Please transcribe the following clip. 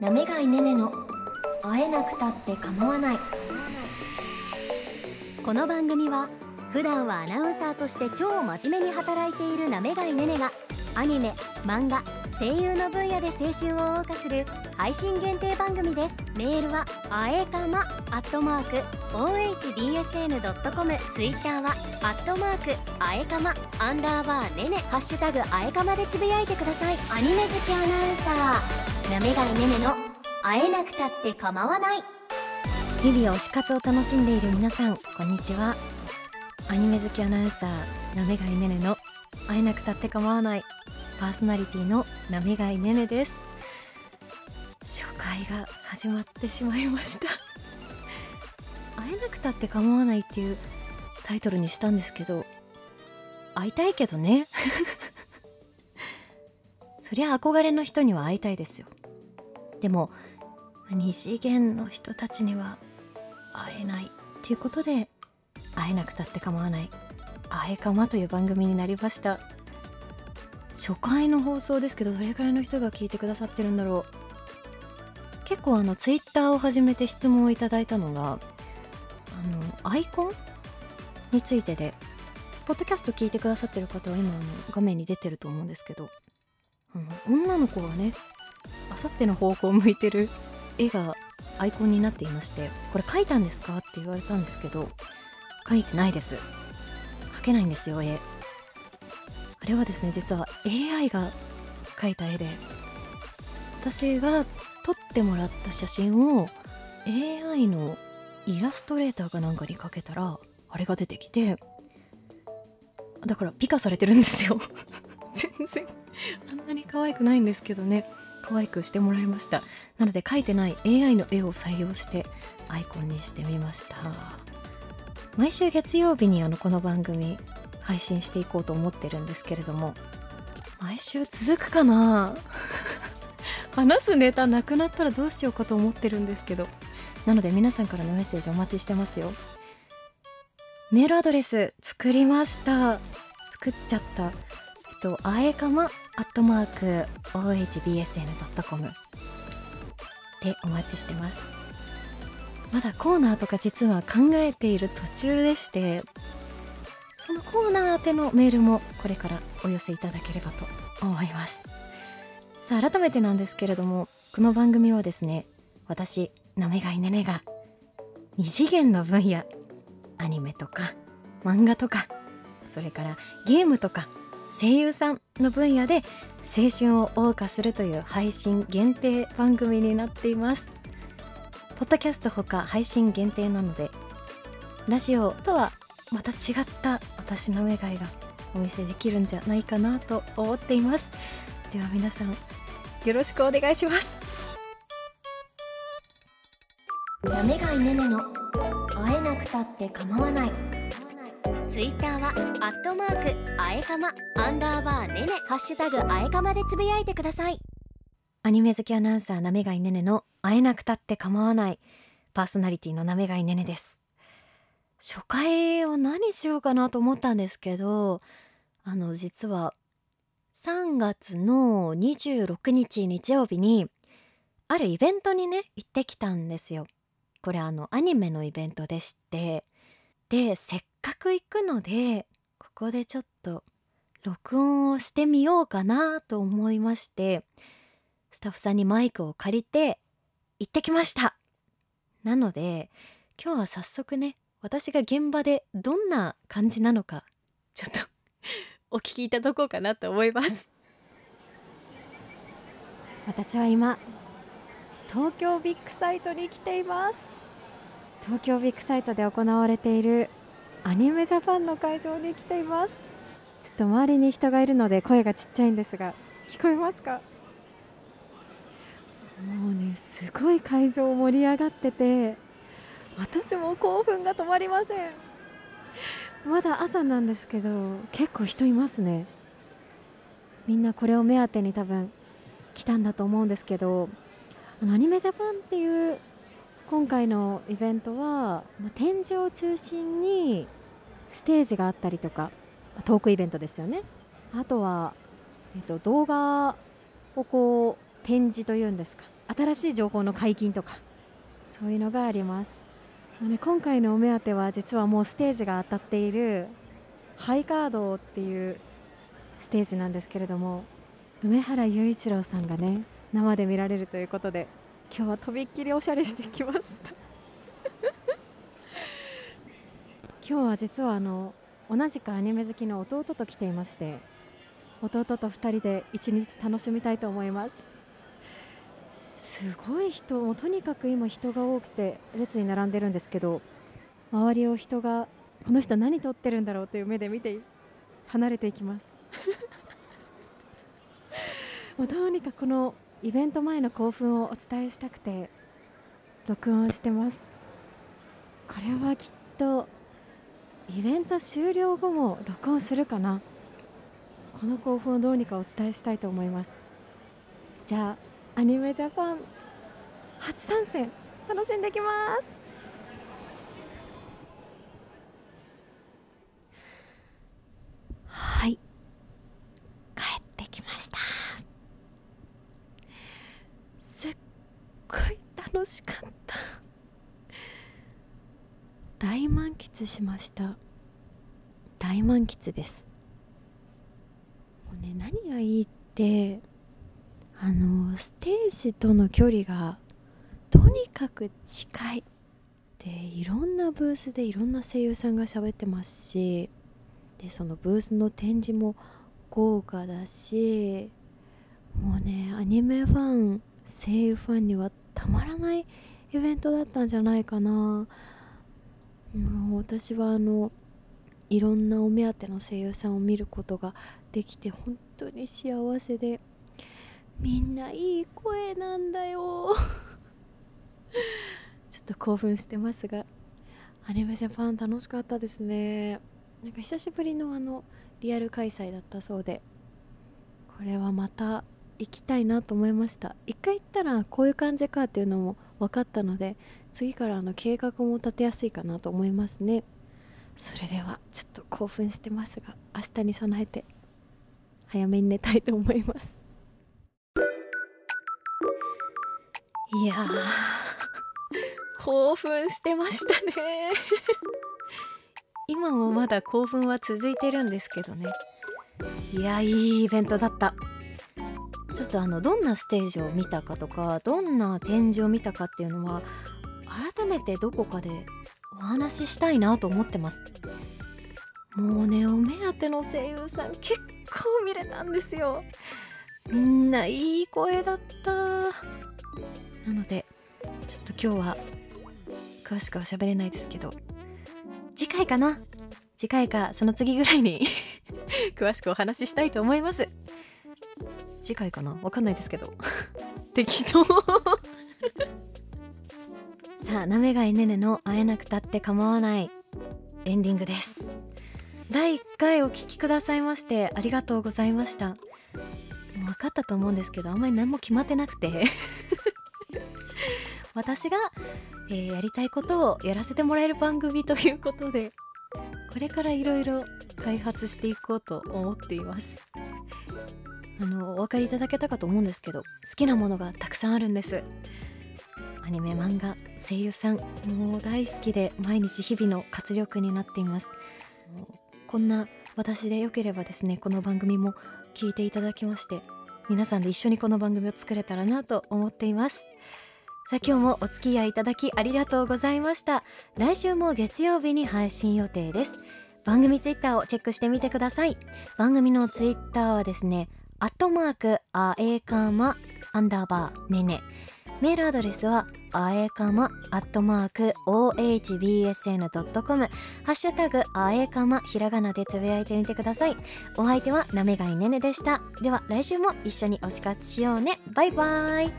なめがいねねの会えなくたって構わない。この番組は普段はアナウンサーとして超真面目に働いているなめがいねねがアニメ漫画声優の分野で青春を謳歌する配信限定番組です。メールはあえかまアットマーク ohbsn.com ツイッターはアットマークあえかまアンダーバーねねハッシュタグあえかまでつぶやいてください。アニメ好きアナウンサー。なめがいねねの会えなくたって構わない。日々推し活を楽しんでいる皆さんこんにちは。アニメ好きアナウンサーなめがいねねの会えなくたって構わない。パーソナリティのなめがいねねです。初回が始まってしまいました。会えなくたって構わないっていうタイトルにしたんですけど会いたいけどね。そりゃ憧れの人には会いたいですよ。でも二次元の人たちには会えないっていうことで会えなくたって構わない「あえかま」という番組になりました。初回の放送ですけどどれくらいの人が聞いてくださってるんだろう。結構あのツイッターを始めて質問をいただいたのがあのアイコンについてでポッドキャスト聞いてくださってる方は今あの画面に出てると思うんですけど。あの女の子がねあさっての方向を向いてる絵がアイコンになっていましてこれ描いたんですかって言われたんですけど描いてないです。描けないんですよ絵。あれはですね実は AI が描いた絵で私が撮ってもらった写真を AI のイラストレーターかなんかにかけたらあれが出てきてだから美化されてるんですよ。全然。あんなに可愛くないんですけどね。可愛くしてもらいました。なので描いてない AI の絵を採用してアイコンにしてみました。毎週月曜日にあのこの番組配信していこうと思ってるんですけれども毎週続くかな？話すネタなくなったらどうしようかと思ってるんですけど。なので皆さんからのメッセージお待ちしてますよ。メールアドレス作りました。作っちゃった。とあえかまアットマーク ohbsn.com でお待ちしてます。まだコーナーとか実は考えている途中でしてそのコーナー宛てのメールもこれからお寄せいただければと思います。さあ改めてなんですけれどもこの番組はですね私なめがいねねが二次元の分野アニメとか漫画とかそれからゲームとか声優さんの分野で青春を謳歌するという配信限定番組になっています。ポッドキャストほか配信限定なのでラジオとはまた違った私の願いがお見せできるんじゃないかなと思っています。では皆さんよろしくお願いします。やめがいねねの会えなくたって構わない。ツイッターはアットマークあえかまアンダーバーねねハッシュタグあえかまでつぶやいてください。アニメ好きアナウンサーなめがいねねの会えなくたって構わないパーソナリティのなめがいねねです。初回を何しようかなと思ったんですけどあの実は3月の26日日曜日にあるイベントにね行ってきたんですよ。これあのアニメのイベントでしてでせっく行くのでここでちょっと録音をしてみようかなと思いましてスタッフさんにマイクを借りて行ってきました。なので今日は早速ね私が現場でどんな感じなのかちょっと お聞きいただこうかなと思います。私は今東京ビッグサイトに来ています。東京ビッグサイトで行われているアニメジャパンの会場に来ています。ちょっと周りに人がいるので声がちっちゃいんですが聞こえますか？もうねすごい会場盛り上がってて私も興奮が止まりません。まだ朝なんですけど結構人いますね。みんなこれを目当てに多分来たんだと思うんですけどアニメジャパンっていう今回のイベントは展示を中心にステージがあったりとかトークイベントですよね。あとは、えっと、動画をこう展示というんですか新しい情報の解禁とかそういうのがあります、ね、今回のお目当ては実はもうステージが当たっているハイカードっていうステージなんですけれども梅原雄一郎さんがね生で見られるということで今日はとびっきりおしゃれしてきました。今日は実はあの同じくアニメ好きの弟と来ていまして弟と2人で一日楽しみたいと思います。すごい人もとにかく今人が多くて列に並んでるんですけど周りを人がこの人何撮ってるんだろうという目で見て離れていきます。もうどうにかこのイベント前の興奮をお伝えしたくて録音してます。これはきっとイベント終了後も録音するかな。この興奮をどうにかお伝えしたいと思います。じゃあアニメジャパン初参戦楽しんできます。はい。帰ってきましたすっごい楽しかった。大満喫しました。大満喫です。もうね何がいいってあのステージとの距離がとにかく近い。でいろんなブースでいろんな声優さんが喋ってますしでそのブースの展示も豪華だしもうねアニメファン声優ファンにはたまらないイベントだったんじゃないかな。もう私はあのいろんなお目当ての声優さんを見ることができて本当に幸せでみんないい声なんだよ。ちょっと興奮してますがアニメジャパン楽しかったですね。なんか久しぶりのあのリアル開催だったそうでこれはまた行きたいなと思いました。一回行ったらこういう感じかっていうのも分かったので次からあの計画も立てやすいかなと思いますね。それではちょっと興奮してますが明日に備えて早めに寝たいと思います。いや興奮してましたね。今もまだ興奮は続いてるんですけどね。いやいいイベントだった。ちょっとあのどんなステージを見たかとかどんな展示を見たかっていうのは改めてどこかでお話ししたいなと思ってます。もうねお目当ての声優さん結構見れたんですよ。みんないい声だった。なのでちょっと今日は詳しくは喋れないですけど次回かな。次回かその次ぐらいに 詳しくお話ししたいと思います。次回かな？わかんないですけど。適当。さあなめがいねねの会えなくたって構わない。エンディングです。第1回お聴きくださいましてありがとうございました。分かったと思うんですけどあんまり何も決まってなくて。私が、えー、やりたいことをやらせてもらえる番組ということでこれからいろいろ開発していこうと思っていますあのお分かりいただけたかと思うんですけど好きなものがたくさんあるんです。アニメ漫画声優さんもう大好きで毎日日々の活力になっています。こんな私でよければですねこの番組も聞いていただきまして皆さんで一緒にこの番組を作れたらなと思っています。さあ今日もお付き合いいただきありがとうございました。来週も月曜日に配信予定です。番組ツイッターをチェックしてみてください。番組のツイッターはですねアットマークあえかまアンダーバーねねメールアドレスはあえかまアットマーク ohbsn.com ハッシュタグあえかまひらがなでつぶやいてみてください。お相手はなめがいねねでした。では来週も一緒に推し活しようね。バイバイ。